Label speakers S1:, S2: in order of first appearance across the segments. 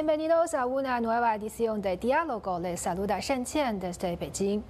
S1: Bienvenidos a una nueva edición de Diálogo. Les saluda Shen Qian desde Beijing.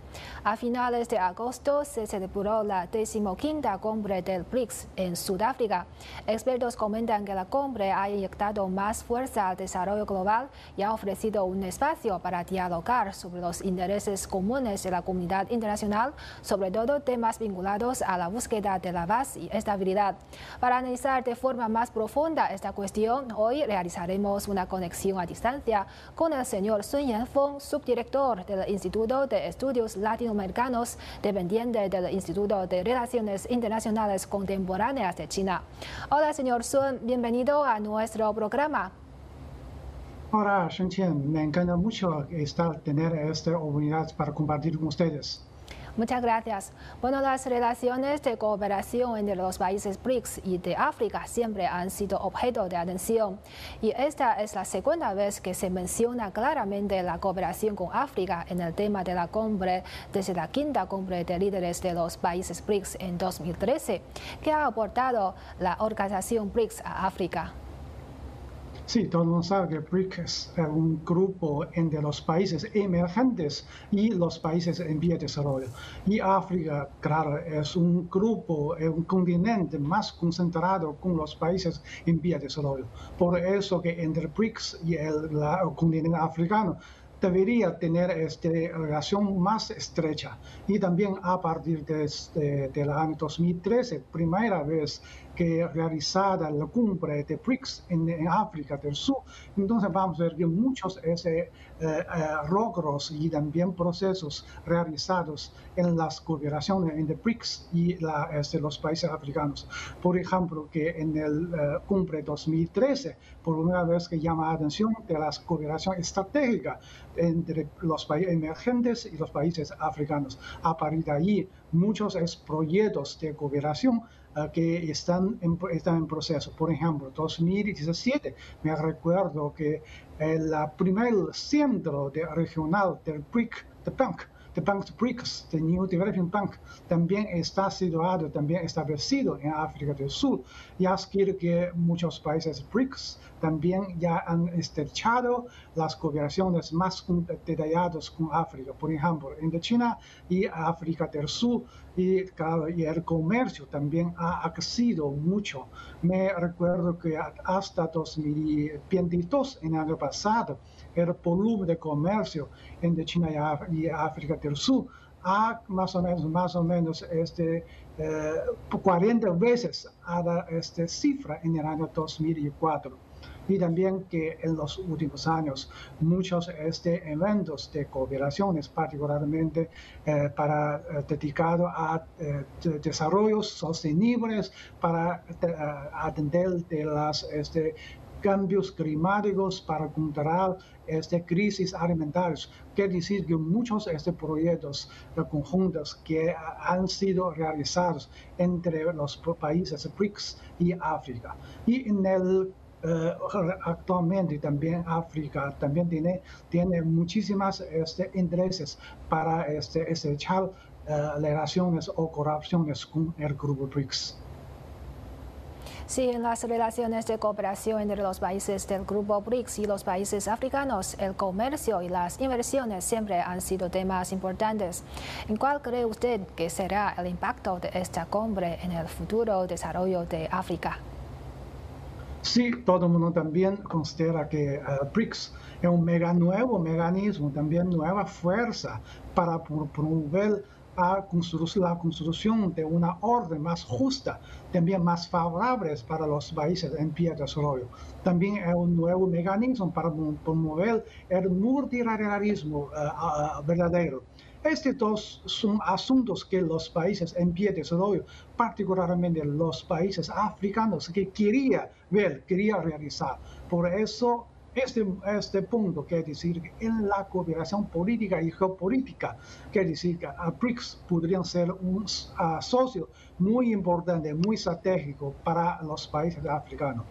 S1: A finales de agosto se celebró la decimoquinta cumbre del BRICS en Sudáfrica. Expertos comentan que la cumbre ha inyectado más fuerza al desarrollo global y ha ofrecido un espacio para dialogar sobre los intereses comunes de la comunidad internacional, sobre todo temas vinculados a la búsqueda de la paz y estabilidad. Para analizar de forma más profunda esta cuestión, hoy realizaremos una conexión a distancia con el señor Sun Yanfeng, subdirector del Instituto de Estudios Latinoamericanos, dependiente del Instituto de Relaciones Internacionales Contemporáneas de China. Hola, señor Sun, bienvenido a nuestro programa.
S2: Hola, Shen me encanta mucho estar, tener esta oportunidad para compartir con ustedes.
S1: Muchas gracias. Bueno, las relaciones de cooperación entre los países BRICS y de África siempre han sido objeto de atención. Y esta es la segunda vez que se menciona claramente la cooperación con África en el tema de la cumbre desde la quinta cumbre de líderes de los países BRICS en 2013, que ha aportado la organización BRICS a África.
S2: Sí, todo el mundo sabe que BRICS es un grupo entre los países emergentes y los países en vía de desarrollo. Y África, claro, es un grupo, es un continente más concentrado con los países en vía de desarrollo. Por eso que entre BRICS y el, el continente africano debería tener esta relación más estrecha. Y también a partir de, este, del año 2013, primera vez que realizada la cumbre de BRICS en, África del Sur. Entonces vamos a ver que muchos ese, eh, eh, logros y también procesos realizados en las cooperaciones entre BRICS y la, este, los países africanos. Por ejemplo, que en el eh, cumbre 2013, por una vez que llama la atención de la cooperación estratégica entre los países emergentes y los países africanos. A partir de ahí, muchos proyectos de cooperación que están en, están en proceso. Por ejemplo, 2017, me recuerdo que el primer centro de regional del BRIC, de Bank, The Bank BRICS, the New Development Bank, también está situado, también establecido en África del Sur. Ya quiero que muchos países BRICS también ya han estrechado las cooperaciones más detalladas con África, por ejemplo, entre China y África del Sur, y el comercio también ha crecido mucho. Me recuerdo que hasta 2022, en el año pasado, el volumen de comercio entre China y África del Sur. A más o menos, más o menos este, 40 eh, veces a esta cifra en el año 2004 y también que en los últimos años muchos este eventos de cooperaciones, particularmente eh, para eh, dedicado a desarrollos sostenibles para atender de las este, cambios climáticos para controlar esta crisis alimentarias. Quiere decir que muchos de estos proyectos conjuntos que han sido realizados entre los países BRICS y África. Y en el eh, actualmente también África también tiene, tiene muchísimas este, intereses para este, estrechar eh, relaciones o corrupciones con el grupo BRICS.
S1: Sí, en las relaciones de cooperación entre los países del grupo BRICS y los países africanos, el comercio y las inversiones siempre han sido temas importantes. ¿En cuál cree usted que será el impacto de esta cumbre en el futuro desarrollo de África?
S2: Sí, todo el mundo también considera que uh, BRICS es un mega nuevo mecanismo, también nueva fuerza para promover a la construcción de una orden más justa, también más favorable para los países en pie de desarrollo. También es un nuevo mecanismo para promover el multilateralismo uh, verdadero. Estos dos son asuntos que los países en pie de desarrollo, particularmente los países africanos, que quería ver, quería realizar. Por eso este, este punto quiere decir que en la cooperación política y geopolítica, quiere decir que a BRICS podrían ser un socio muy importante, muy estratégico para los países africanos.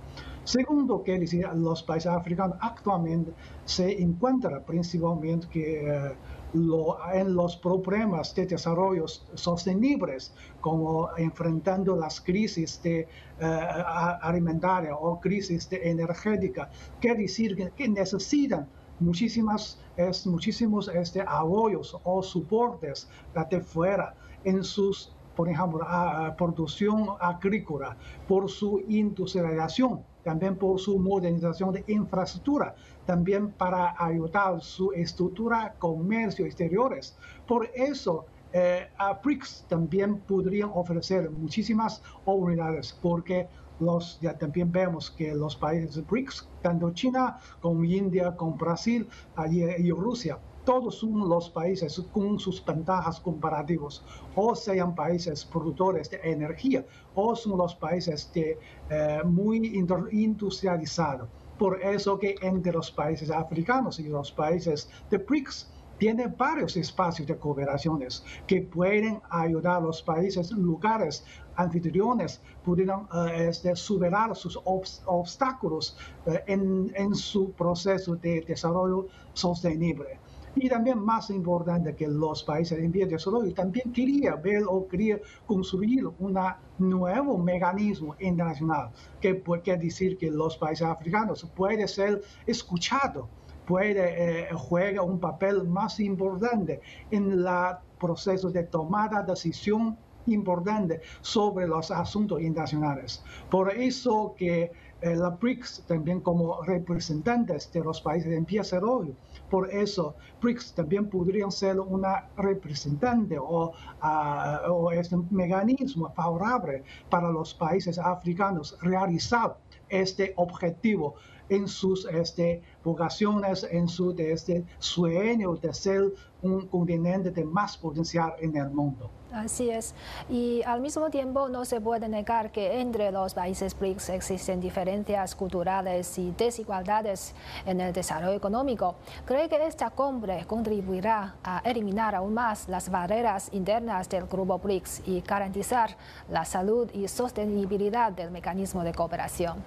S2: Segundo, que decir, los países africanos actualmente se encuentran principalmente que, eh, en los problemas de desarrollo sostenibles, como enfrentando las crisis de, eh, alimentaria o crisis de energética, quiere decir que, necesitan muchísimas, es, muchísimos este, apoyos o soportes de fuera en sus por ejemplo, producción agrícola, por su industrialización, también por su modernización de infraestructura, también para ayudar su estructura comercio exteriores. Por eso, eh, a BRICS también podrían ofrecer muchísimas oportunidades porque los, ya también vemos que los países BRICS, tanto China como India, como Brasil y Rusia, todos son los países con sus ventajas comparativas, o sean países productores de energía, o son los países eh, muy industrializados. Por eso que entre los países africanos y los países de BRICS, tiene varios espacios de cooperaciones que pueden ayudar a los países, lugares anfitriones, pudieran eh, este, superar sus obstáculos eh, en su proceso de desarrollo sostenible. Y también más importante que los países en vía de desarrollo también quería ver o quería construir un nuevo mecanismo internacional que quiere decir que los países africanos pueden ser escuchados puede eh, juega un papel más importante en el proceso de tomada de decisión importante sobre los asuntos internacionales. Por eso que eh, la BRICS también como representantes de los países en desarrollo por eso, BRICS también podrían ser una representante o, uh, este mecanismo favorable para los países africanos realizar este objetivo en sus este, vocaciones, en su este, sueño de ser un continente de más potencial en el mundo.
S1: Así es. Y al mismo tiempo no se puede negar que entre los países BRICS existen diferencias culturales y desigualdades en el desarrollo económico. ¿Cree que esta cumbre contribuirá a eliminar aún más las barreras internas del grupo BRICS y garantizar la salud y sostenibilidad del mecanismo de cooperación?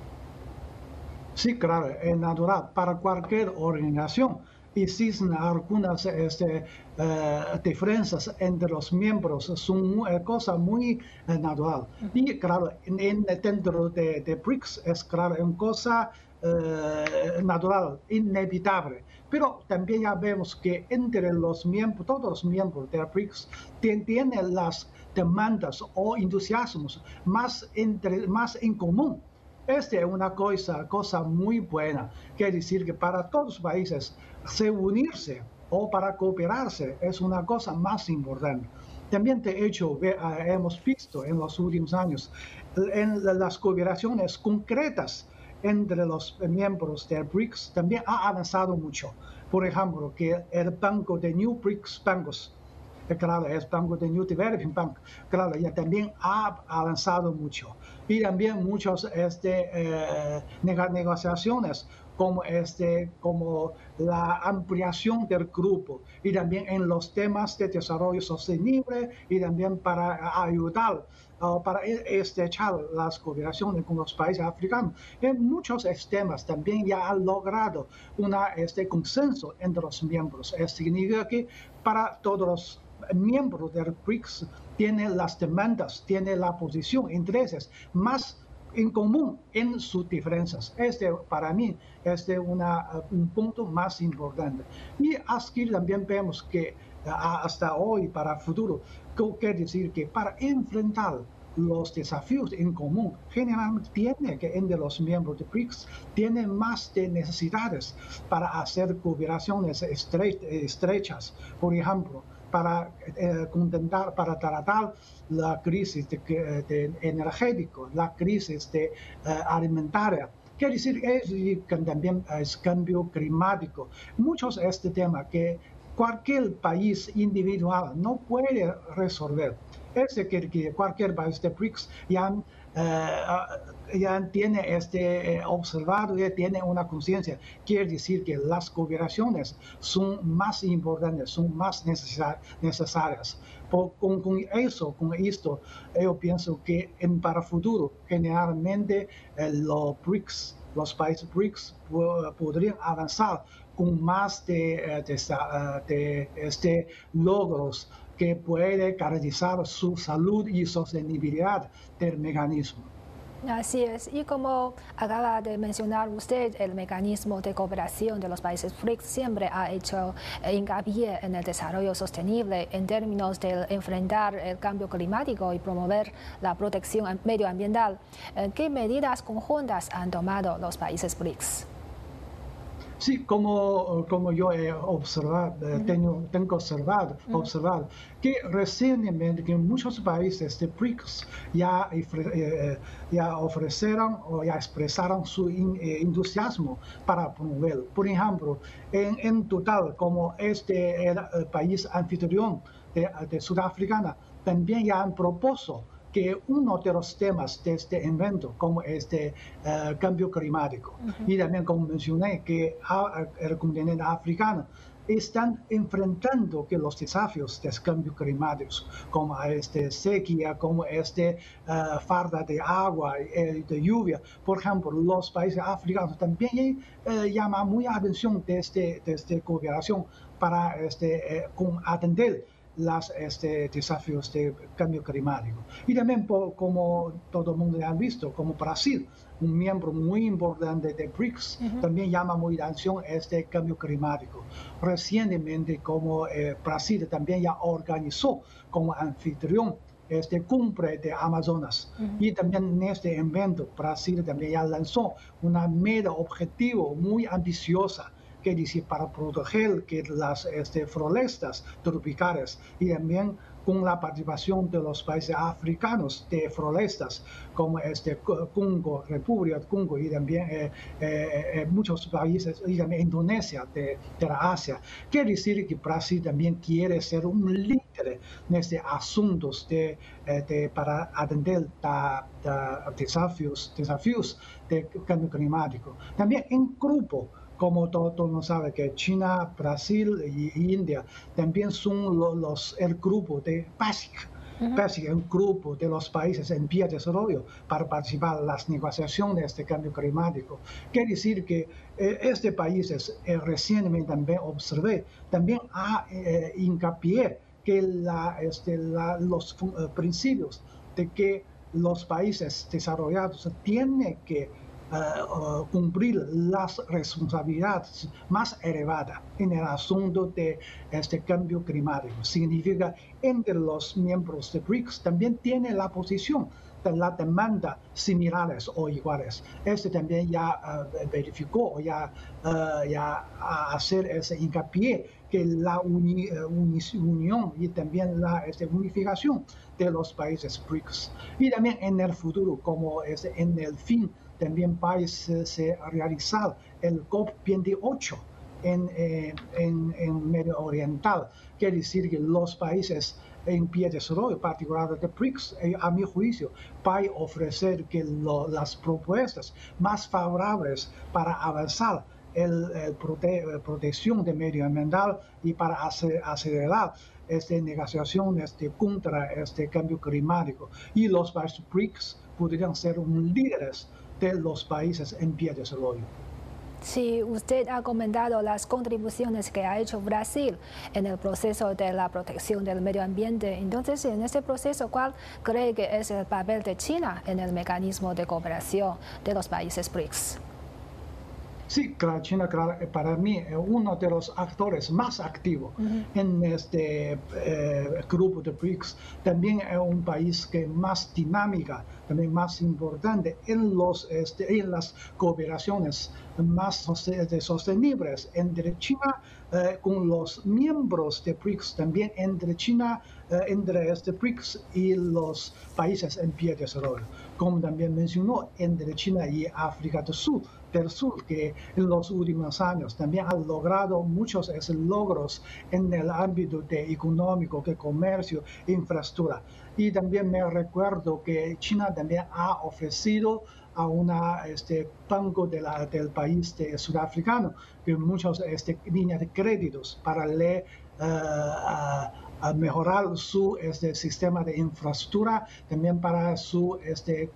S2: Sí, claro, es natural para cualquier organización existen algunas este, eh, diferencias entre los miembros, son una cosa muy eh, natural. Y claro, en, dentro de, de, BRICS es claro, una cosa eh, natural, inevitable. Pero también ya vemos que entre los miembros, todos los miembros de BRICS tienen las demandas o entusiasmos más, entre, más en común. Esta es una cosa, cosa muy buena. Quiere decir que para todos los países se unirse o para cooperarse es una cosa más importante. También de hecho ah, hemos visto en los últimos años en las cooperaciones concretas entre los miembros de BRICS también ha avanzado mucho. Por ejemplo, que el banco de New BRICS Bancos claro, es Banco de New Developing Bank, claro, ya también ha avanzado mucho. Y también muchas este, eh, negociaciones como, este, como la ampliación del grupo y también en los temas de desarrollo sostenible y también para ayudar uh, para estrechar las cooperaciones con los países africanos. En muchos temas también ya ha logrado un este consenso entre los miembros. Esto significa que para todos los miembros del BRICS tiene las demandas, tiene la posición, intereses más en común en sus diferencias. Este para mí es una, un punto más importante. Y aquí también vemos que hasta hoy, para el futuro, quiere decir que para enfrentar los desafíos en común, generalmente tiene que entre los miembros de BRICS tienen más de necesidades para hacer cooperaciones estrechas. Por ejemplo, para eh, contentar, para tratar la crisis de, de energético, la crisis de, eh, alimentaria. Quiere decir que también es cambio climático. Muchos este tema que cualquier país individual no puede resolver. Es decir, que cualquier país de BRICS ya ya tiene este observado, ya tiene una conciencia. Quiere decir que las cooperaciones son más importantes, son más necesarias. con, eso, con esto, yo pienso que en para futuro, generalmente los BRICS, los países BRICS podrían avanzar con más de, de, este, logros que puede garantizar su salud y sostenibilidad del mecanismo.
S1: Así es, y como acaba de mencionar usted, el mecanismo de cooperación de los países BRICS siempre ha hecho hincapié en el desarrollo sostenible en términos de enfrentar el cambio climático y promover la protección medioambiental. ¿Qué medidas conjuntas han tomado los países BRICS?
S2: Sí, como, como yo he observado, eh, tengo, tengo observado, observado que recientemente que muchos países de BRICS ya, eh, ya ofrecieron o ya expresaron su eh, entusiasmo para promoverlo. Por ejemplo, en, en total, como este el, país anfitrión de, de Sudáfrica, también ya han propuesto que uno de los temas de este evento, como este uh, cambio climático, y también como mencioné, que el continente africano están enfrentando que los desafíos del cambio climático, como este sequía, como este uh, falta de agua, eh, de lluvia. Por ejemplo, los países africanos también eh, llaman muy atención de, este, de esta cooperación para este, eh, con atender los este, desafíos de cambio climático. Y también, como todo el mundo ha visto, como Brasil, un miembro muy importante de BRICS, también llama muy la atención este cambio climático. Recientemente, como eh, Brasil también ya organizó como anfitrión este cumbre de Amazonas. Y también en este evento, Brasil también ya lanzó una meta objetivo muy ambiciosa que dice para proteger que las este, florestas tropicales y también con la participación de los países africanos de florestas como este Congo, República Congo y también eh, eh, eh, muchos países y también Indonesia de, de, la Asia. Quiere decir que Brasil también quiere ser un líder en estos asuntos de, de para atender a, desafíos, desafíos de cambio climático. También en grupo como todo mundo sabe que China, Brasil y India también son los, el grupo de BASIC. BASIC es un grupo de los países en vía de desarrollo para participar en las negociaciones de cambio climático. Quiere decir que eh, este país eh, recientemente también observé, también ha eh, hincapié que la, este, los eh, principios de que los países desarrollados tienen que uh, cumplir las responsabilidades más elevadas en el asunto de este cambio climático. Significa entre los miembros de BRICS también tiene la posición de la demanda similares o iguales. Este también ya uh, verificó, ya, uh, ya hacer ese hincapié que la uni, unión y también la este, unificación de los países BRICS. Y también en el futuro, como es en el fin también a se realizar el COP28 en, eh, en, en, Medio Oriental. Quiere decir que los países en pie de desarrollo, particularmente BRICS, eh, a mi juicio, va a ofrecer que las propuestas más favorables para avanzar el, prote, protección de medio ambiental y para acelerar esta negociación este, contra este cambio climático. Y los países BRICS podrían ser un líderes de los países en pie de desarrollo.
S1: Sí, usted ha comentado las contribuciones que ha hecho Brasil en el proceso de la protección del medio ambiente. Entonces, en este proceso, ¿cuál cree que es el papel de China en el mecanismo de cooperación de los países BRICS?
S2: Sí, claro, China claro, eh, para mí es uno de los actores más activos en este eh, grupo de BRICS. También es un país que más dinámica, también más importante en, los, este, en las cooperaciones más sostenibles entre China eh, con los miembros de BRICS, también entre China, entre este BRICS y los países en pie de desarrollo. Como también mencionó, entre China y África del Sur del Sur, que en los últimos años también ha logrado muchos logros en el ámbito de económico, de comercio, infraestructura. Y también me recuerdo que China también ha ofrecido a una este, banco de la, del país de sudafricano muchas este, líneas de créditos para le, uh, mejorar su este, sistema de infraestructura, también para su este,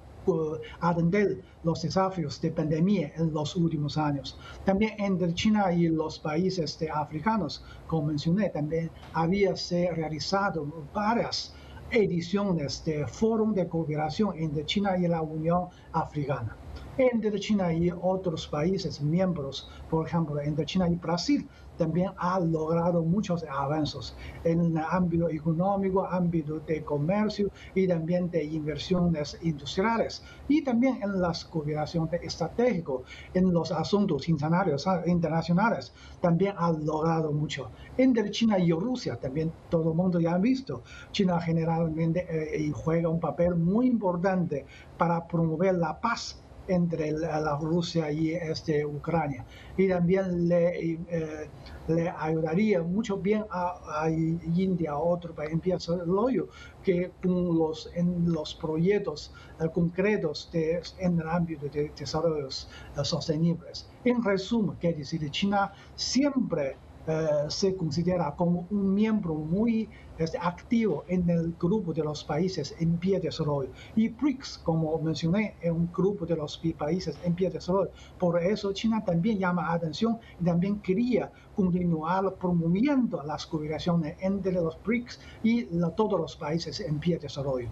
S2: atender los desafíos de pandemia en los últimos años. También entre China y los países de africanos, como mencioné, también había se realizado varias ediciones de Foro de Cooperación entre China y la Unión Africana. Entre China y otros países miembros, por ejemplo, entre China y Brasil, también ha logrado muchos avances en el ámbito económico, ámbito de comercio y también de inversiones industriales y también en las cooperaciones estratégicas en los asuntos internacionales también ha logrado mucho. Entre China y Rusia también todo el mundo ya ha visto, China generalmente eh, juega un papel muy importante para promover la paz entre la, Rusia y este, Ucrania. Y también le, eh, le ayudaría mucho bien a, India, a otro país en desarrollo, que con los, en los proyectos eh, concretos de, en el ámbito de desarrollos uh, sostenibles. En resumen, quiere decir, China siempre eh, se considera como un miembro muy este, activo en el grupo de los países en pie de desarrollo. Y BRICS, como mencioné, es un grupo de los países en pie de desarrollo. Por eso China también llama atención y también quería continuar promoviendo las cooperaciones entre los BRICS y todos los países en pie de desarrollo.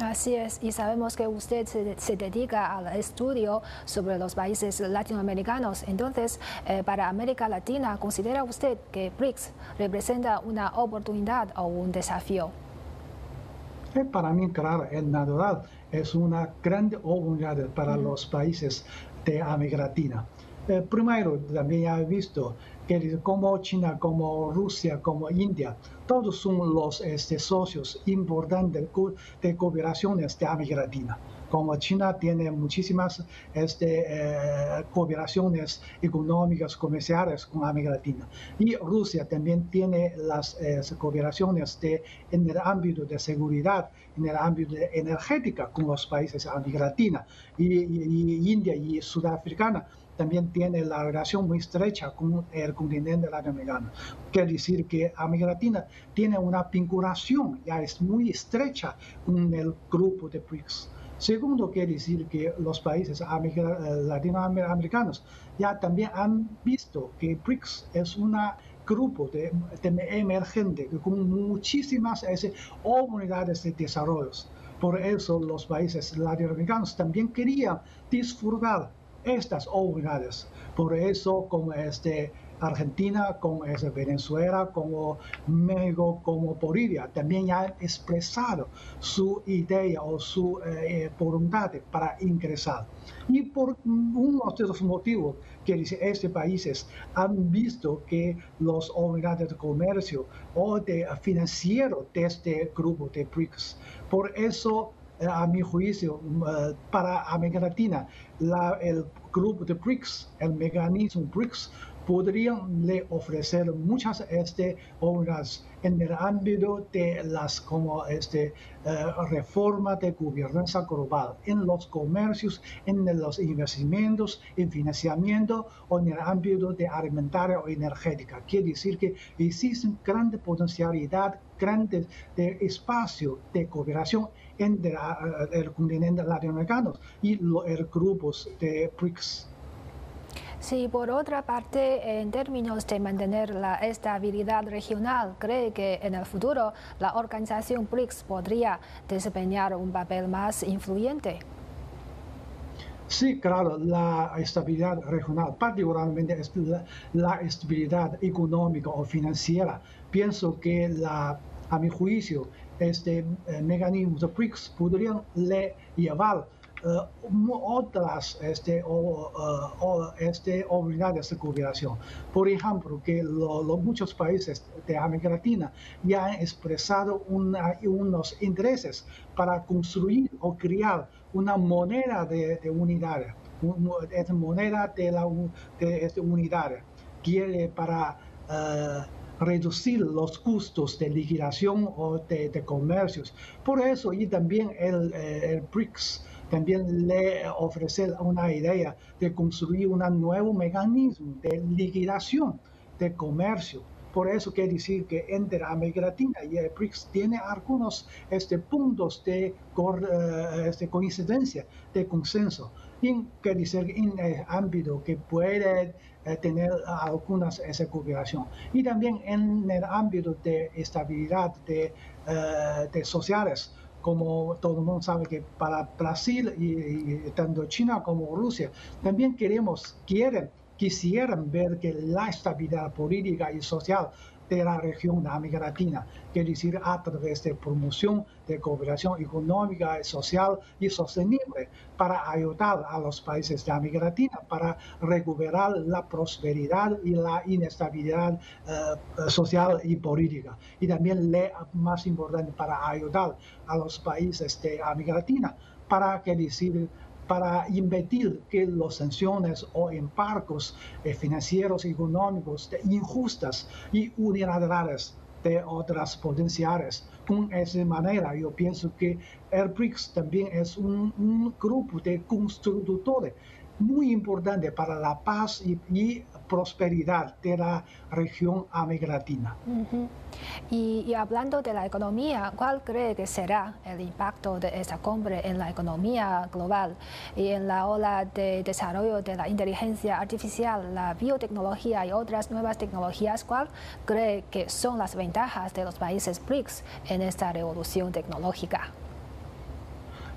S1: Así es, y sabemos que usted se, dedica al estudio sobre los países latinoamericanos. Entonces, eh, para América Latina, ¿considera usted que BRICS representa una oportunidad o un desafío?
S2: Eh, para mí, claro, es natural. Es una gran oportunidad para los países de América Latina. Eh, primero, también he visto que como China, como Rusia, como India, todos son los este, socios importantes de cooperaciones de América Latina. Como China tiene muchísimas este, eh, cooperaciones económicas, comerciales con América Latina. Y Rusia también tiene las cooperaciones en el ámbito de seguridad, en el ámbito de energética con los países de América Latina. y India y Sudáfrica también tiene la relación muy estrecha con el continente latinoamericano. Quiere decir que América Latina tiene una vinculación ya es muy estrecha con el grupo de BRICS. Segundo, quiere decir que los países eh, latinoamericanos ya también han visto que BRICS es un grupo de, emergente con muchísimas oportunidades de desarrollo. Por eso los países latinoamericanos también querían disfrutar estas oportunidades. Por eso, como este, Argentina, como es Venezuela, como México, como Bolivia, también han expresado su idea o su eh, voluntad para ingresar. Y por uno de los motivos que dice, estos países han visto que los oportunidades de comercio o de financiero de este grupo de BRICS, por eso a mi juicio, eh, para América Latina, el grupo de BRICS, el mecanismo BRICS, podrían le ofrecer muchas este, obras en el ámbito de las como este, eh, reformas de gobernanza global, en los comercios, en los investimentos, en financiamiento o en el ámbito de alimentaria o energética. Quiere decir que existe grande potencialidad, grande de espacio de cooperación entre el continente latinoamericano y los grupos de BRICS.
S1: Sí, por otra parte, en términos de mantener la estabilidad regional, ¿cree que en el futuro la organización BRICS podría desempeñar un papel más influyente?
S2: Sí, claro, la estabilidad regional, particularmente la, estabilidad económica o financiera. Pienso que, la, a mi juicio, este eh, mecanismo de BRICS podrían llevar uh, otras este, o, uh, este, de cooperación. Por ejemplo, que los muchos países de América Latina ya han expresado una, unos intereses para construir o crear una moneda de, de unidad es moneda de la de, unidad, quiere para reducir los costos de liquidación o de, comercios. Por eso, y también el, el BRICS también le ofrece una idea de construir un nuevo mecanismo de liquidación de comercio. Por eso quiere decir que entre América Latina y el BRICS tiene algunos este, puntos de, eh, este, coincidencia, de consenso. Y en el ámbito que puede eh, tener algunas esa cooperación. Y también en el ámbito de estabilidad de, eh, de sociales como todo el mundo sabe que para Brasil y, tanto China como Rusia también queremos, quieren, quisieran ver que la estabilidad política y social de la región de América Latina, que decir a través de promoción de cooperación económica, social y sostenible para ayudar a los países de América Latina para recuperar la prosperidad y la inestabilidad eh, social y política. Y también, más importante, para ayudar a los países de América Latina para que decir para impedir que las sanciones o embargos eh, financieros y económicos injustas y unilaterales de otras potenciales. Con esa manera, yo pienso que el BRICS también es un, grupo de constructores muy importante para la paz y prosperidad de la región América Latina.
S1: y, hablando de la economía, ¿cuál cree que será el impacto de esta cumbre en la economía global y en la ola de desarrollo de la inteligencia artificial, la biotecnología y otras nuevas tecnologías? ¿Cuál cree que son las ventajas de los países BRICS en esta revolución tecnológica?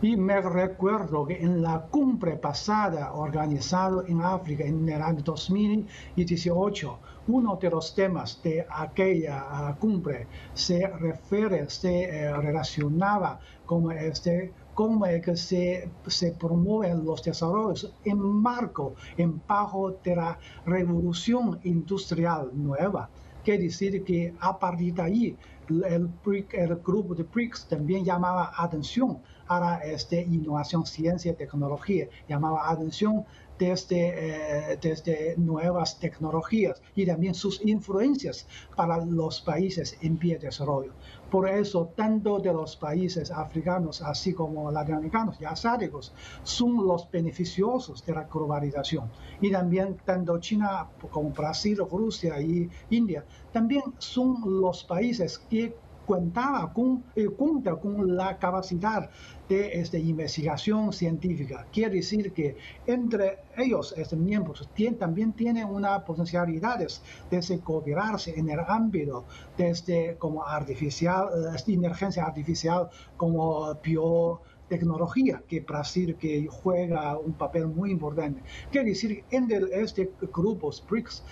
S2: Y me recuerdo que en la cumbre pasada organizada en África en el año 2018, uno de los temas de aquella ah, cumbre se refiere, se eh, relacionaba con este cómo es que se, se promueven los desarrollos en marco, en bajo de la revolución industrial nueva. Quiere decir que a partir de ahí el, el grupo de BRICS también llamaba atención para este, innovación, ciencia y tecnología. Llamaba atención desde, eh, desde nuevas tecnologías y también sus influencias para los países en pie de desarrollo. Por eso, tanto de los países africanos, así como latinoamericanos y asiáticos, son los beneficiosos de la globalización. Y también tanto China como Brasil, Rusia y India, también son los países que contaba con, eh, cuenta con la capacidad de este, investigación científica. Quiere decir que entre ellos, estos miembros, también tienen una potencialidades de cooperarse en el ámbito desde como artificial, eh, inteligencia artificial, como bio tecnología que Brasil que juega un papel muy importante. Quiere decir, en este grupo BRICS,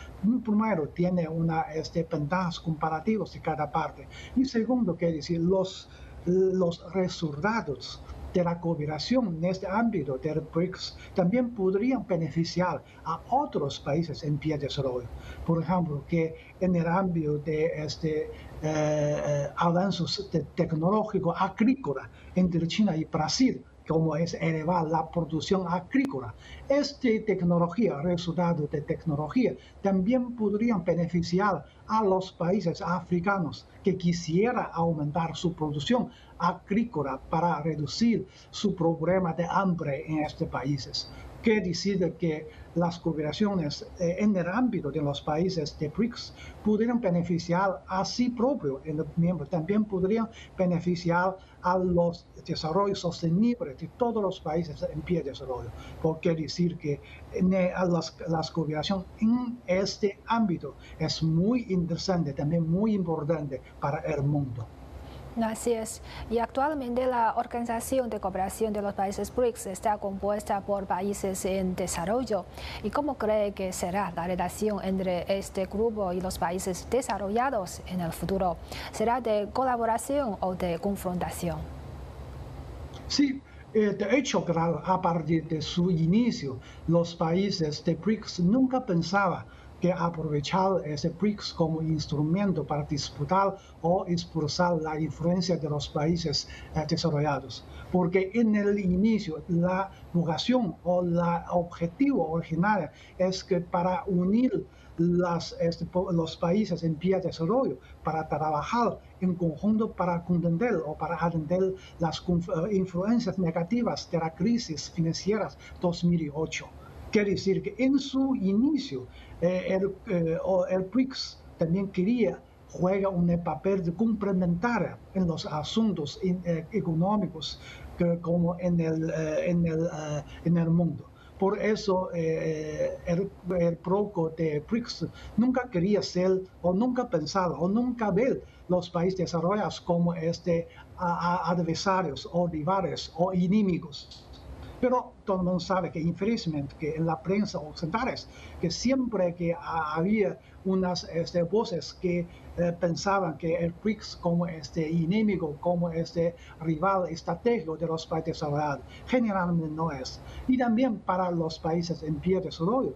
S2: primero tiene una este, ventajas comparativas de cada parte. Y segundo, quiere decir, los, los resultados de la cooperación en este ámbito del BRICS también podrían beneficiar a otros países en pie de desarrollo. Por ejemplo, que en el ámbito de este eh, eh, avances tecnológicos agrícolas entre China y Brasil, como es elevar la producción agrícola. Esta tecnología, resultado de tecnología, también podrían beneficiar a los países africanos que quisieran aumentar su producción agrícola para reducir su problema de hambre en estos países que decide que las cooperaciones eh, en el ámbito de los países de BRICS pudieran beneficiar a sí propio en miembros, también podrían beneficiar a los desarrollos sostenibles de todos los países en pie de desarrollo. Porque decir que las, las cooperaciones en este ámbito es muy interesante, también muy importante para el mundo.
S1: Así es. Y actualmente la Organización de Cooperación de los Países BRICS está compuesta por países en desarrollo. ¿Y cómo cree que será la relación entre este grupo y los países desarrollados en el futuro? ¿Será de colaboración o de confrontación?
S2: Sí, eh, de hecho, a partir de su inicio, los países de BRICS nunca pensaban que aprovechar ese BRICS como instrumento para disputar o expulsar la influencia de los países eh, desarrollados. Porque en el inicio la vocación o el objetivo original es que para unir este, los países en vía de desarrollo para trabajar en conjunto para contender o para atender las eh, influencias negativas de la crisis financiera 2008. Quiere decir que en su inicio el, eh, el también quería juega un papel de complementario en los asuntos económicos como en el, en el, en el mundo. Por eso eh, el, el PROCO de BRICS nunca quería ser o nunca pensaba o nunca ver los países desarrollados como este, adversarios o rivales o enemigos. Pero todo el mundo sabe que, infelizmente, que en la prensa occidental, que siempre que había unas este, voces que eh, pensaban que el BRICS como este enemigo, como este rival estratégico de los países desarrollados, generalmente no es. Y también para los países en pie de desarrollo,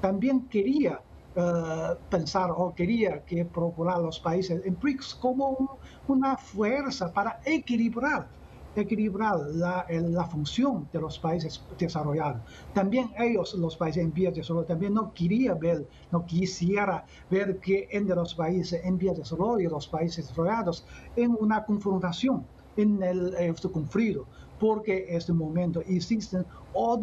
S2: también quería eh, pensar o quería que procurar los países en BRICS como una fuerza para equilibrar equilibrar la, función de los países desarrollados. También ellos, los países en vías de desarrollo, también no quería ver, no quisiera ver que entre los países en vías de desarrollo y los países desarrollados en una confrontación, en el este conflicto, porque en este momento existen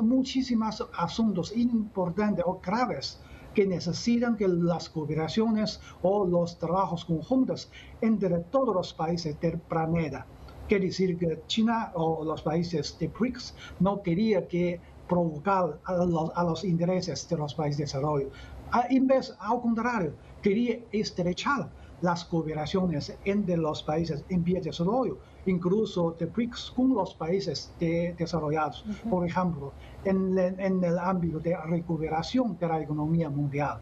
S2: muchísimos asuntos importantes o graves que necesitan que las cooperaciones o los trabajos conjuntos entre todos los países del planeta Quiere decir que China o los países de BRICS no quería que provocar a los, intereses de los países de desarrollo. en vez, al contrario, quería estrechar las cooperaciones entre los países en vía de desarrollo, incluso de BRICS con los países desarrollados. Por ejemplo, en, en el ámbito de recuperación de la economía mundial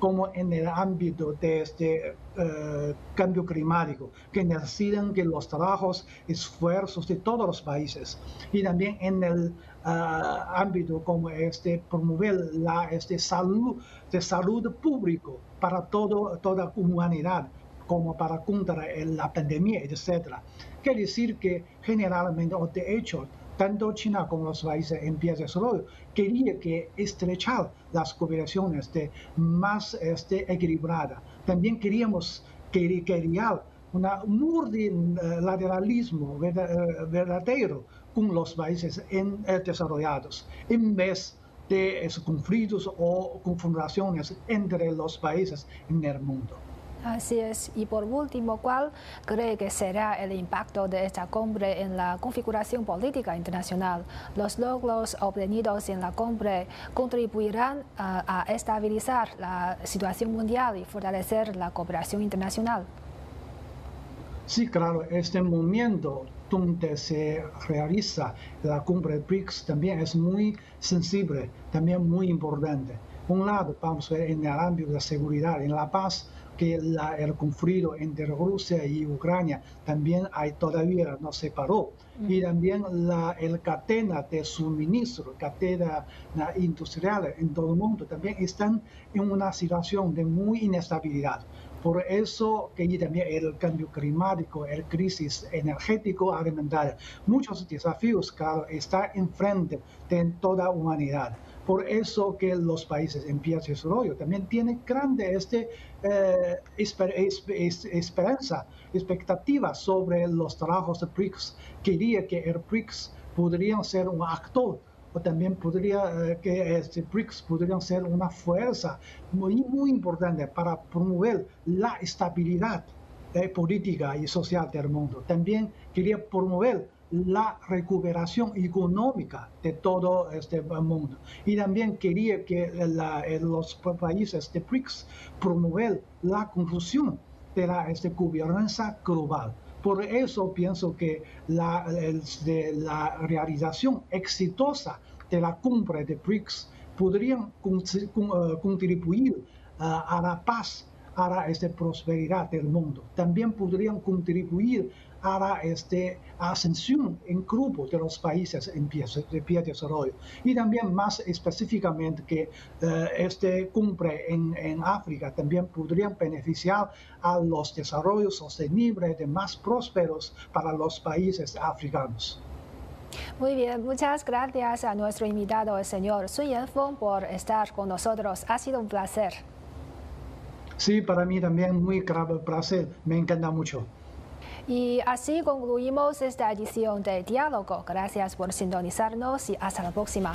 S2: como en el ámbito de este eh, cambio climático, que necesitan que los trabajos, esfuerzos de todos los países y también en el ah, ámbito como este promover la este salud de salud público para todo, toda humanidad como para contra la pandemia, etc. Quiere decir que generalmente, o de hecho, tanto China como los países en vías de desarrollo quería que estrechar las cooperaciones de más este, equilibrada. También queríamos crear un multilateralismo verdadero con los países eh, desarrollados, en vez de conflictos o confrontaciones entre los países en el mundo.
S1: Así es. Y por último, ¿cuál cree que será el impacto de esta cumbre en la configuración política internacional? ¿Los logros obtenidos en la cumbre contribuirán a, estabilizar la situación mundial y fortalecer la cooperación internacional?
S2: Sí, claro. Este momento donde se realiza la cumbre BRICS también es muy sensible, también muy importante. Un lado, vamos a ver en el ámbito de la seguridad, en la paz, que el conflicto entre Rusia y Ucrania también hay, todavía no se paró. Y también la el cadena de suministro, cadena industrial en todo el mundo también están en una situación de muy inestabilidad. Por eso que también el cambio climático, el crisis energético alimentaria, muchos desafíos, claro, están enfrente de toda humanidad. Por eso que los países en vías de desarrollo también tienen grande este, eh, esperanza, expectativa sobre los trabajos de BRICS. Quería que el BRICS podría ser un actor o también podría eh, que este BRICS podrían ser una fuerza muy, muy importante para promover la estabilidad eh, política y social del mundo. También quería promover la recuperación económica de todo este mundo. Y también quería que los países de BRICS promover la conclusión de la este, gobernanza global. Por eso pienso que la, la realización exitosa de la cumbre de BRICS podrían eh, contribuir a la paz a la este, prosperidad del mundo. También podrían contribuir a la este, ascensión en grupo de los países en pie, de desarrollo. Y también más específicamente que eh, este cumbre en, África también podrían beneficiar a los desarrollos sostenibles de más prósperos para los países africanos.
S1: Muy bien, muchas gracias a nuestro invitado, el señor Sun Yanfeng, por estar con nosotros. Ha sido un placer.
S2: Sí, para mí también muy grave placer. Me encanta mucho.
S1: Y así concluimos esta edición de Diálogo. Gracias por sintonizarnos y hasta la próxima.